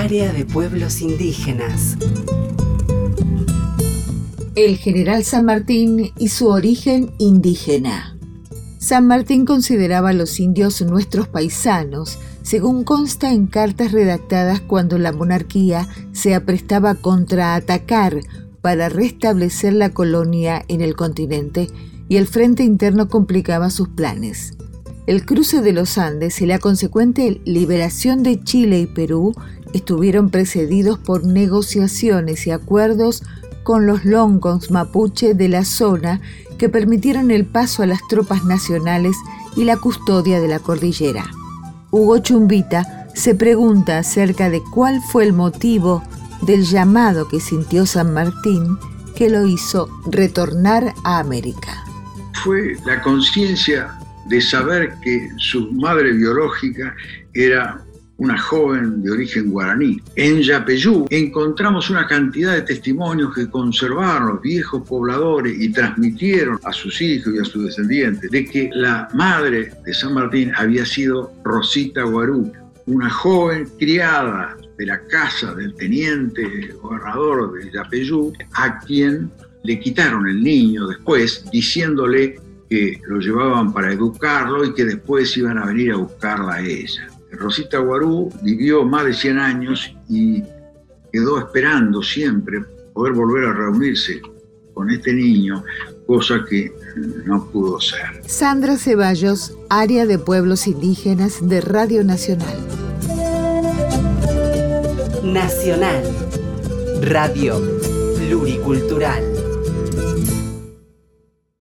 Área de Pueblos Indígenas. El general San Martín y su origen indígena. San Martín consideraba a los indios nuestros paisanos, según consta en cartas redactadas cuando la monarquía se aprestaba a contraatacar para restablecer la colonia en el continente y el frente interno complicaba sus planes. El cruce de los Andes y la consecuente liberación de Chile y Perú estuvieron precedidos por negociaciones y acuerdos con los longos mapuche de la zona que permitieron el paso a las tropas nacionales y la custodia de la cordillera. Hugo Chumbita se pregunta acerca de cuál fue el motivo del llamado que sintió San Martín que lo hizo retornar a América. Fue la conciencia de saber que su madre biológica era una joven de origen guaraní. En Yapeyú encontramos una cantidad de testimonios que conservaron los viejos pobladores y transmitieron a sus hijos y a sus descendientes de que la madre de San Martín había sido Rosita Guarú, una joven criada de la casa del teniente gobernador de Yapeyú, a quien le quitaron el niño después, diciéndole que lo llevaban para educarlo y que después iban a venir a buscarla a ella. Rosita Guarú vivió más de 100 años y quedó esperando siempre poder volver a reunirse con este niño, cosa que no pudo ser. Sandra Ceballos, área de pueblos indígenas de Radio Nacional. Nacional. Radio Pluricultural.